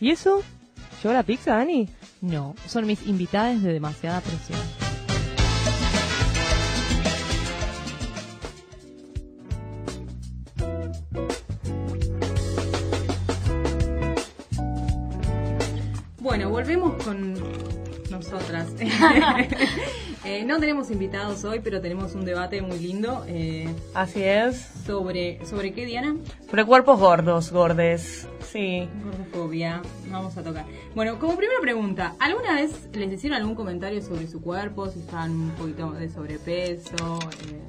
¿Y eso? ¿Llegó la pizza, Dani? No, son mis invitadas de demasiada presión. Bueno, volvemos con nosotras. Eh, no tenemos invitados hoy, pero tenemos un debate muy lindo. eh, Así es. sobre, ¿Sobre qué, Diana? Sobre cuerpos gordos, gordes. Sí. Gordofobia. Vamos a tocar. Bueno, como primera pregunta, ¿alguna vez les hicieron algún comentario sobre su cuerpo? Si están un poquito de sobrepeso. eh,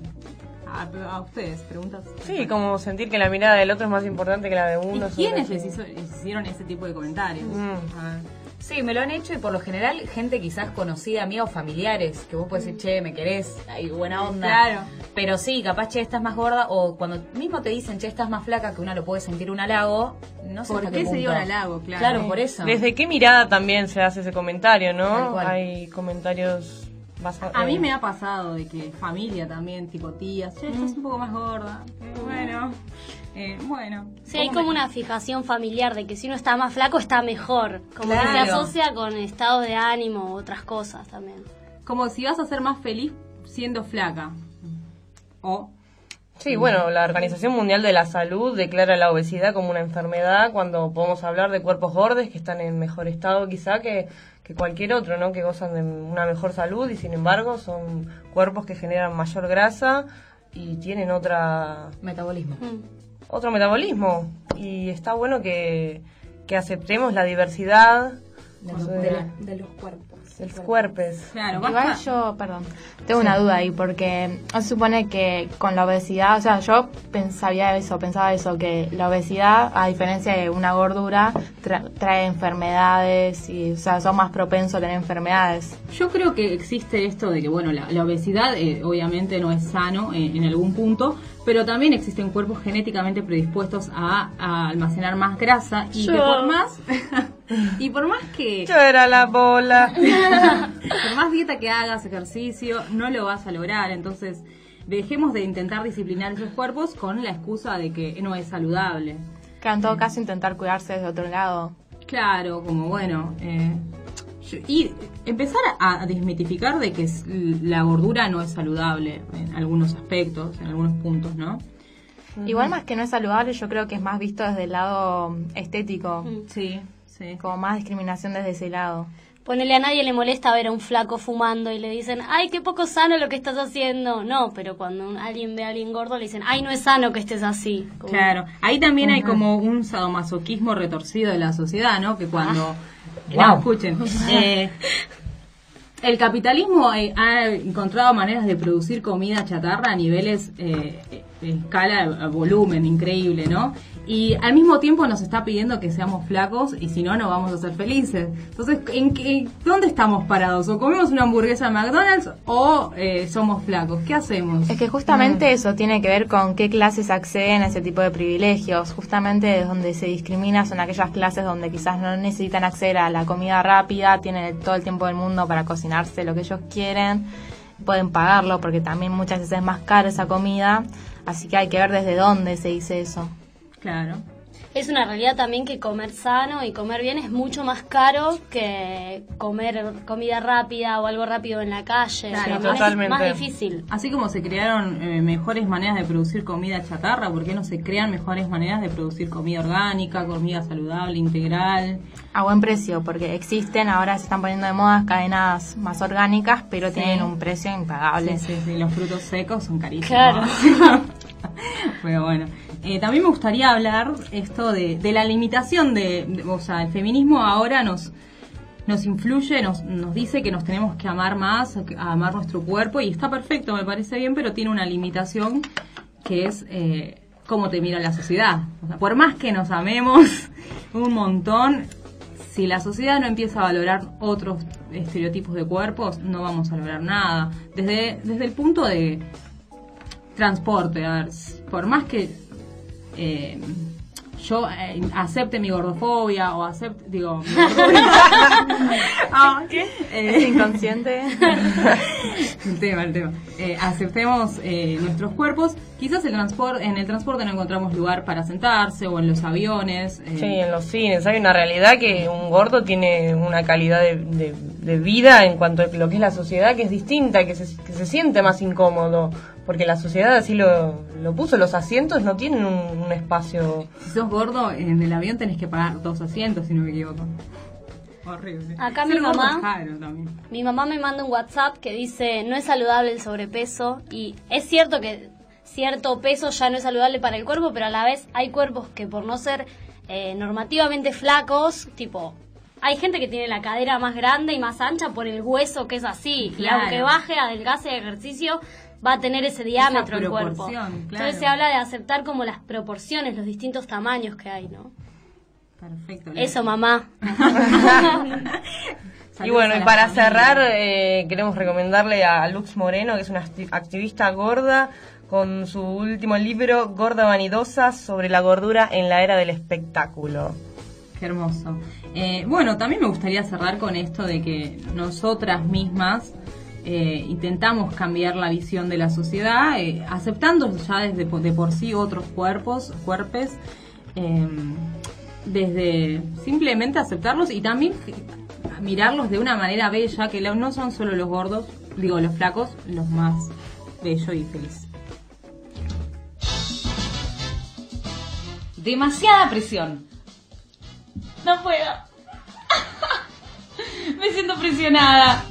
a, a ustedes, preguntas. Sí, como sentir que la mirada del otro es más importante que la de ¿Y uno. quiénes sobre les, hizo- les hicieron ese tipo de comentarios? Mm. A ver. Sí, me lo han hecho y por lo general gente quizás conocida, mía o familiares, que vos puedes decir, che, me querés, hay buena onda. Claro. Pero sí, capaz, che, estás más gorda, o cuando mismo te dicen, che, estás más flaca, que uno lo puede sentir un halago, no sé ¿Por hasta qué se punto. dio un halago? Claro. Claro, por eso. ¿Desde qué mirada también se hace ese comentario, no? Hay comentarios A mí me ha pasado de que familia también, tipo tías, che, estás un poco más gorda. Bueno, eh, bueno. Sí, hay ¿Cómo como me- una fijación familiar de que si uno está más flaco está mejor. Como que se Claro. asocia con estado de ánimo u otras cosas también. Como si vas a ser más feliz siendo flaca. O, Sí, bueno, la Organización Mundial de la Salud declara la obesidad como una enfermedad cuando podemos hablar de cuerpos gordos que están en mejor estado quizá que, que cualquier otro, ¿no? Que gozan de una mejor salud y sin embargo son cuerpos que generan mayor grasa y tienen otra Metabolismo. Mm. otro metabolismo y está bueno que, que aceptemos la diversidad De, los- de la- de los cuerpos. De los cuerpos. claro, Igual yo, perdón, tengo una duda ahí porque se supone que con la obesidad, o sea, yo pensaba eso, pensaba eso, que la obesidad, a diferencia de una gordura, tra- trae enfermedades y, o sea, son más propensos a tener enfermedades. Yo creo que existe esto de que, bueno, la, la obesidad eh, obviamente no es sano eh, en algún punto, pero también existen cuerpos genéticamente predispuestos a, a almacenar más grasa y que por más y por más que Yo era la bola. por más dieta que hagas, ejercicio, no lo vas a lograr. Entonces, dejemos de intentar disciplinar esos cuerpos con la excusa de que no es saludable. Que en todo caso intentar cuidarse desde otro lado. Claro, como bueno. eh, y empezar a, desmitificar de que la gordura no es saludable en algunos aspectos, en algunos puntos, ¿no? Igual más que no es saludable, yo creo que es más visto desde el lado estético, Mm. Sí, sí. como más discriminación desde ese lado. Ponele a nadie le molesta ver a un flaco fumando y le dicen, ay, qué poco sano lo que estás haciendo. No, pero cuando un- alguien ve a alguien gordo le dicen, ay, no es sano que estés así. Como- Claro, ahí también hay como un sadomasoquismo retorcido de la sociedad, ¿no? Que cuando... No, Wow. escuchen. eh, el capitalismo eh, ha encontrado maneras de producir comida chatarra a niveles eh, de escala, a volumen, increíble, ¿no? Y al mismo tiempo nos está pidiendo que seamos flacos y si no, no vamos a ser felices. Entonces, ¿en qué, ¿dónde estamos parados? ¿O comemos una hamburguesa en McDonald's o eh, somos flacos? ¿Qué hacemos? Es que justamente eso tiene que ver con qué clases acceden a ese tipo de privilegios. Justamente es donde se discrimina son aquellas clases donde quizás no necesitan acceder a la comida rápida, tienen todo el tiempo del mundo para cocinarse lo que ellos quieren, pueden pagarlo porque también muchas veces es más cara esa comida, así que hay que ver desde dónde se dice eso. Claro. Es una realidad también que comer sano y comer bien es mucho más caro que comer comida rápida o algo rápido en la calle. Claro, También totalmente. Es más difícil. Así como se crearon eh, mejores maneras de producir comida chatarra, ¿por qué no se crean mejores maneras de producir comida orgánica, comida saludable, integral? A buen precio, porque existen, ahora se están poniendo de moda cadenas más orgánicas, pero tienen un precio impagable. Sí, sí, sí, los frutos secos son carísimos. Claro. Pero bueno, Eh, también me gustaría hablar esto de, de la limitación de, o sea, el feminismo ahora nos nos influye, nos, nos dice que nos tenemos que amar más, a, amar nuestro cuerpo y está perfecto, me parece bien, pero tiene una limitación que es eh, cómo te mira la sociedad. Por más que nos amemos un montón, si la sociedad no empieza a valorar otros estereotipos de cuerpos, no vamos a lograr nada. Desde, desde el punto de transporte, a ver, por más que eh, yo eh, acepte mi gordofobia o acepte, digo, mi gordofobia. ¿qué? Es Eh, inconsciente. el tema, el tema. Eh, aceptemos eh, nuestros cuerpos. Quizás el transporte, en el transporte no encontramos lugar para sentarse o en los aviones. eh, Sí, en los cines hay una realidad que un gordo tiene una calidad de, de- de vida en cuanto a lo que es la sociedad que es distinta, que se, que se siente más incómodo, porque la sociedad así lo, lo puso, los asientos no tienen un, un espacio. Si sos gordo, en el avión tenés que pagar dos asientos, si no me equivoco. Horrible. Acá Ser mi mamá-. Mi mamá me manda un WhatsApp que dice no es saludable el sobrepeso y es cierto que cierto peso ya no es saludable para el cuerpo, pero a la vez hay cuerpos que por no ser eh, normativamente flacos, tipo, hay gente que tiene la cadera más grande y más ancha por el hueso que es así y aunque baje, adelgace de ejercicio va a tener ese diámetro el cuerpo. claro. Entonces se habla de aceptar como las proporciones, los distintos tamaños que hay, ¿no? Perfecto. Eso, mamá. y bueno, y para cerrar, eh, queremos recomendarle a Lux Moreno, que es una acti- activista gorda, con su último libro, Gorda Vanidosa, sobre la gordura en la era del espectáculo. Hermoso. Eh, bueno, también me gustaría cerrar con esto de que nosotras mismas eh, intentamos cambiar la visión de la sociedad, eh, aceptando ya desde de por sí otros cuerpos, cuerpes, eh, desde simplemente aceptarlos y también mirarlos de una manera bella, que no son solo los gordos, digo los flacos, los más bellos y felices. Demasiada presión. No puedo. Me siento presionada.